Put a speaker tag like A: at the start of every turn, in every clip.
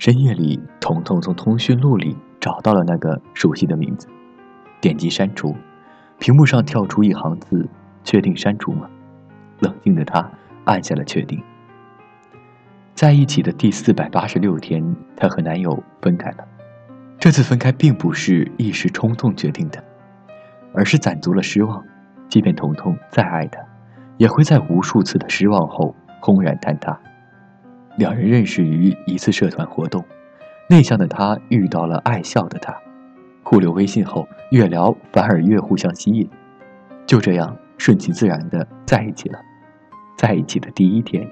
A: 深夜里，彤彤从通讯录里找到了那个熟悉的名字，点击删除，屏幕上跳出一行字：“确定删除吗？”冷静的她按下了确定。在一起的第四百八十六天，她和男友分开了。这次分开并不是一时冲动决定的，而是攒足了失望。即便彤彤再爱他，也会在无数次的失望后轰然坍塌。两人认识于一次社团活动，内向的他遇到了爱笑的他，互留微信后越聊反而越互相吸引，就这样顺其自然的在一起了。在一起的第一天，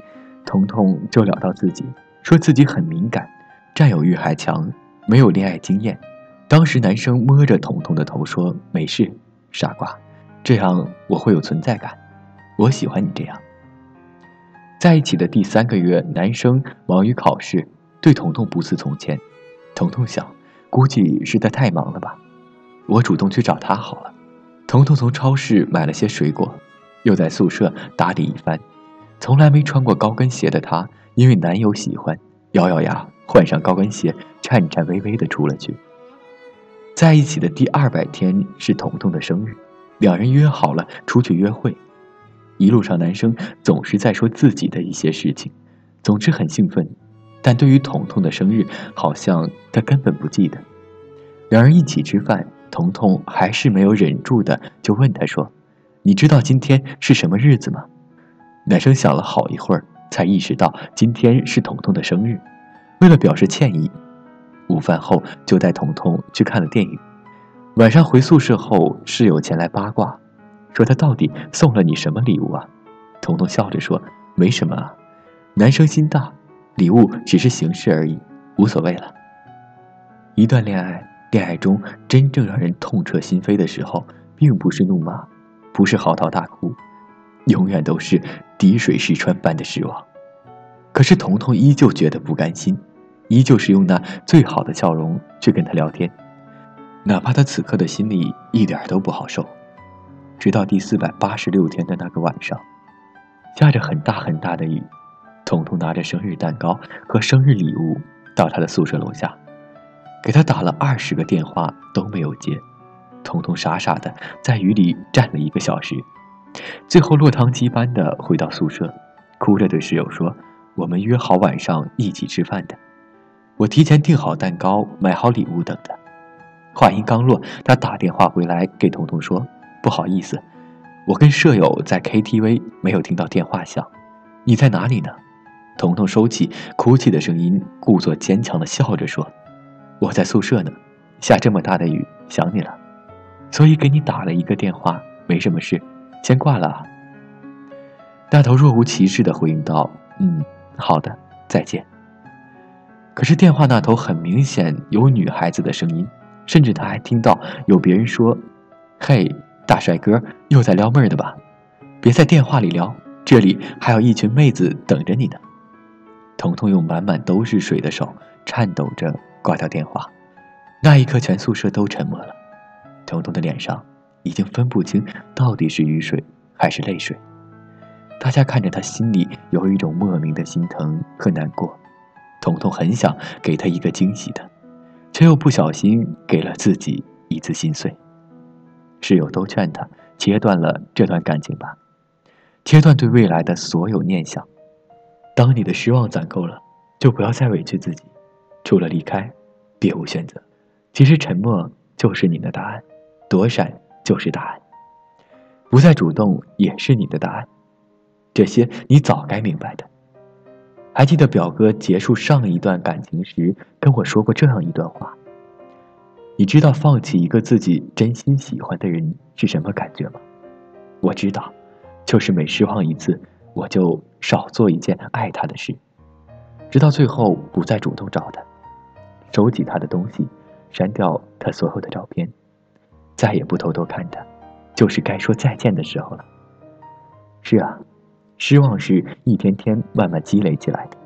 A: 彤彤就聊到自己，说自己很敏感，占有欲还强，没有恋爱经验。当时男生摸着彤彤的头说：“没事，傻瓜，这样我会有存在感，我喜欢你这样。”在一起的第三个月，男生忙于考试，对彤彤不似从前。彤彤想，估计是他太忙了吧。我主动去找他好了。彤彤从超市买了些水果，又在宿舍打理一番。从来没穿过高跟鞋的她，因为男友喜欢，咬咬牙换上高跟鞋，颤颤巍巍地出了去。在一起的第二百天是彤彤的生日，两人约好了出去约会。一路上，男生总是在说自己的一些事情，总之很兴奋。但对于彤彤的生日，好像他根本不记得。两人一起吃饭，彤彤还是没有忍住的，就问他说：“你知道今天是什么日子吗？”男生想了好一会儿，才意识到今天是彤彤的生日。为了表示歉意，午饭后就带彤彤去看了电影。晚上回宿舍后，室友前来八卦。说他到底送了你什么礼物啊？彤彤笑着说：“没什么啊，男生心大，礼物只是形式而已，无所谓了。”一段恋爱，恋爱中真正让人痛彻心扉的时候，并不是怒骂，不是嚎啕大哭，永远都是滴水石穿般的失望。可是彤彤依旧觉得不甘心，依旧是用那最好的笑容去跟他聊天，哪怕他此刻的心里一点都不好受。直到第四百八十六天的那个晚上，下着很大很大的雨，彤彤拿着生日蛋糕和生日礼物到他的宿舍楼下，给他打了二十个电话都没有接，彤彤傻傻的在雨里站了一个小时，最后落汤鸡般的回到宿舍，哭着对室友说：“我们约好晚上一起吃饭的，我提前订好蛋糕，买好礼物等的。”话音刚落，他打电话回来给彤彤说。不好意思，我跟舍友在 KTV，没有听到电话响。你在哪里呢？彤彤收起哭泣的声音，故作坚强的笑着说：“我在宿舍呢，下这么大的雨，想你了，所以给你打了一个电话，没什么事，先挂了。”大头若无其事的回应道：“嗯，好的，再见。”可是电话那头很明显有女孩子的声音，甚至他还听到有别人说：“嘿。”大帅哥又在撩妹的吧？别在电话里撩，这里还有一群妹子等着你呢。彤彤用满满都是水的手颤抖着挂掉电话，那一刻全宿舍都沉默了。彤彤的脸上已经分不清到底是雨水还是泪水，大家看着他，心里有一种莫名的心疼和难过。彤彤很想给他一个惊喜的，却又不小心给了自己一次心碎。室友都劝他切断了这段感情吧，切断对未来的所有念想。当你的失望攒够了，就不要再委屈自己，除了离开，别无选择。其实沉默就是你的答案，躲闪就是答案，不再主动也是你的答案。这些你早该明白的。还记得表哥结束上一段感情时跟我说过这样一段话。你知道放弃一个自己真心喜欢的人是什么感觉吗？我知道，就是每失望一次，我就少做一件爱他的事，直到最后不再主动找他，收集他的东西，删掉他所有的照片，再也不偷偷看他，就是该说再见的时候了。是啊，失望是一天天慢慢积累起来的，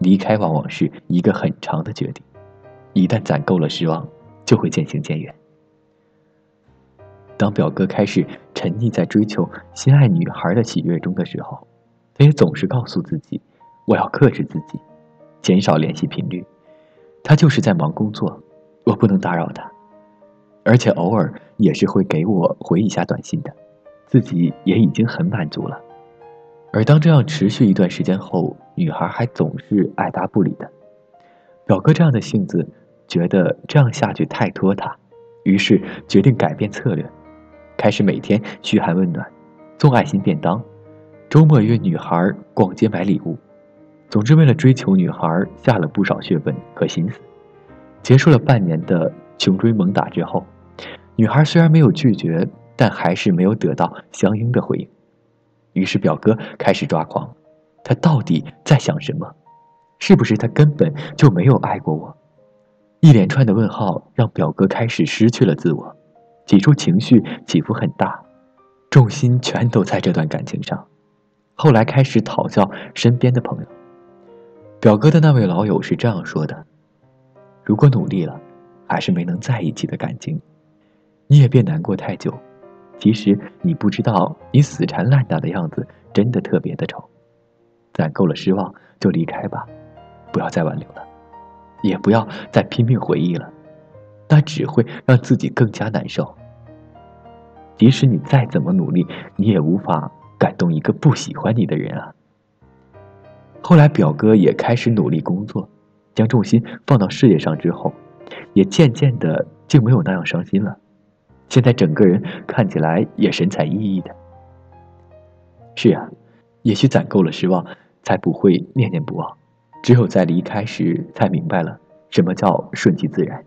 A: 离开往往是一个很长的决定，一旦攒够了失望。就会渐行渐远。当表哥开始沉溺在追求心爱女孩的喜悦中的时候，他也总是告诉自己：“我要克制自己，减少联系频率，他就是在忙工作，我不能打扰他，而且偶尔也是会给我回一下短信的，自己也已经很满足了。而当这样持续一段时间后，女孩还总是爱答不理的。表哥这样的性子，觉得这样下去太拖沓，于是决定改变策略，开始每天嘘寒问暖，送爱心便当，周末约女孩逛街买礼物。总之，为了追求女孩，下了不少血本和心思。结束了半年的穷追猛打之后，女孩虽然没有拒绝，但还是没有得到相应的回应。于是表哥开始抓狂，他到底在想什么？是不是他根本就没有爱过我？一连串的问号让表哥开始失去了自我，起初情绪起伏很大，重心全都在这段感情上。后来开始讨教身边的朋友。表哥的那位老友是这样说的：“如果努力了，还是没能在一起的感情，你也别难过太久。其实你不知道，你死缠烂打的样子真的特别的丑。攒够了失望就离开吧，不要再挽留了，也不要再拼命回忆了，那只会让自己更加难受。即使你再怎么努力，你也无法感动一个不喜欢你的人啊。”后来，表哥也开始努力工作，将重心放到事业上之后，也渐渐的就没有那样伤心了。现在整个人看起来也神采奕奕的。是啊，也许攒够了失望，才不会念念不忘。只有在离开时，才明白了什么叫顺其自然。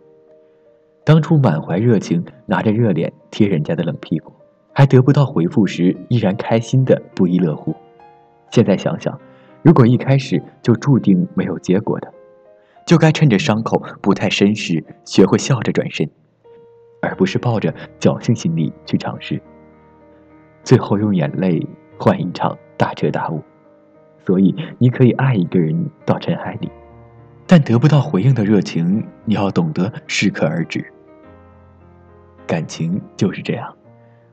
A: 当初满怀热情，拿着热脸贴人家的冷屁股，还得不到回复时，依然开心的不亦乐乎。现在想想。如果一开始就注定没有结果的，就该趁着伤口不太深时，学会笑着转身，而不是抱着侥幸心理去尝试，最后用眼泪换一场大彻大悟。所以，你可以爱一个人到尘埃里，但得不到回应的热情，你要懂得适可而止。感情就是这样，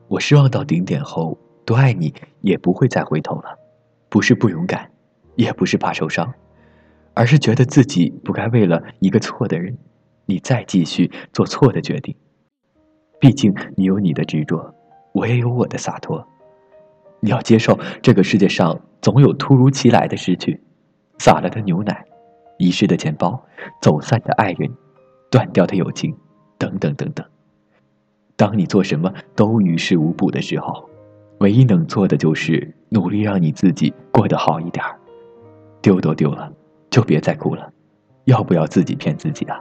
A: 我失望到顶点后，多爱你也不会再回头了，不是不勇敢。也不是怕受伤，而是觉得自己不该为了一个错的人，你再继续做错的决定。毕竟你有你的执着，我也有我的洒脱。你要接受这个世界上总有突如其来的失去，洒了的牛奶，遗失的钱包，走散的爱人，断掉的友情，等等等等。当你做什么都于事无补的时候，唯一能做的就是努力让你自己过得好一点儿。丢都丢了，就别再哭了，要不要自己骗自己啊？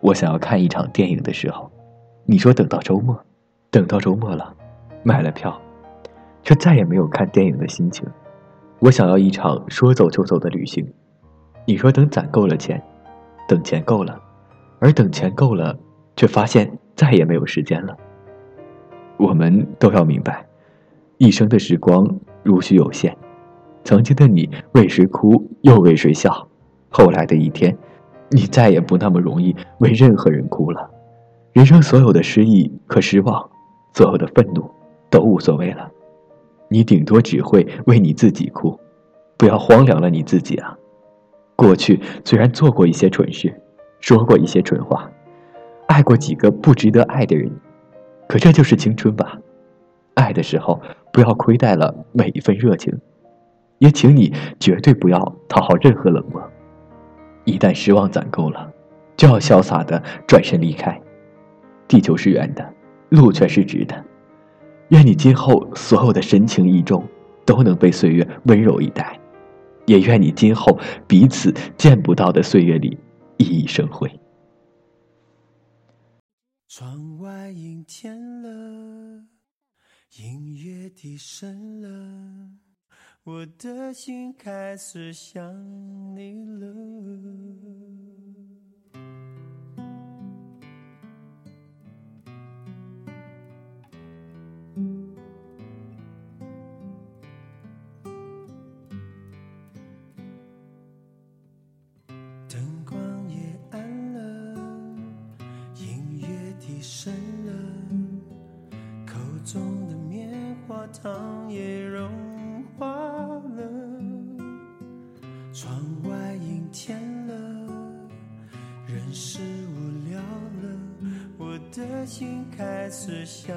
A: 我想要看一场电影的时候，你说等到周末，等到周末了，买了票，却再也没有看电影的心情。我想要一场说走就走的旅行，你说等攒够了钱，等钱够了，而等钱够了，却发现再也没有时间了。我们都要明白，一生的时光如许有限。曾经的你为谁哭又为谁笑，后来的一天，你再也不那么容易为任何人哭了。人生所有的失意和失望，所有的愤怒，都无所谓了。你顶多只会为你自己哭，不要荒凉了你自己啊！过去虽然做过一些蠢事，说过一些蠢话，爱过几个不值得爱的人，可这就是青春吧。爱的时候，不要亏待了每一份热情。也请你绝对不要讨好任何冷漠。一旦失望攒够了，就要潇洒的转身离开。地球是圆的，路却是直的。愿你今后所有的深情意重都能被岁月温柔以待，也愿你今后彼此见不到的岁月里熠熠生辉。窗外阴天了，音乐低声了。我的心开始想你了。
B: 灯光也暗了，音乐低声了，口中的棉花糖也融化了，窗外阴天了，人是无聊了，我的心开始想。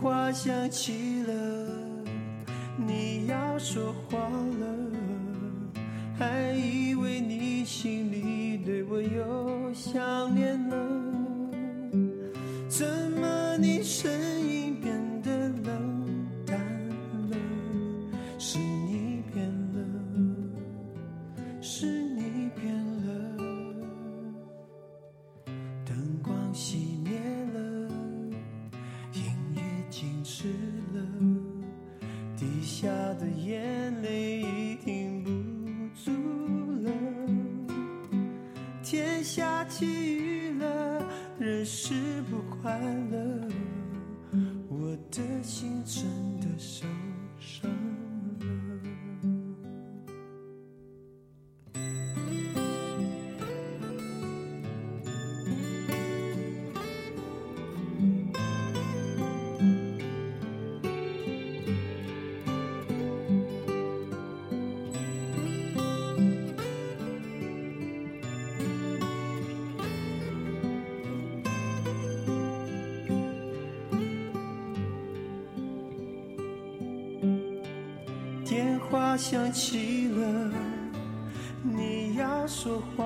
B: 话响起了，你要说话了，还以为你心里对我有想念。天下起雨了，人是不快乐，我的心真的受伤。想起了，你要说话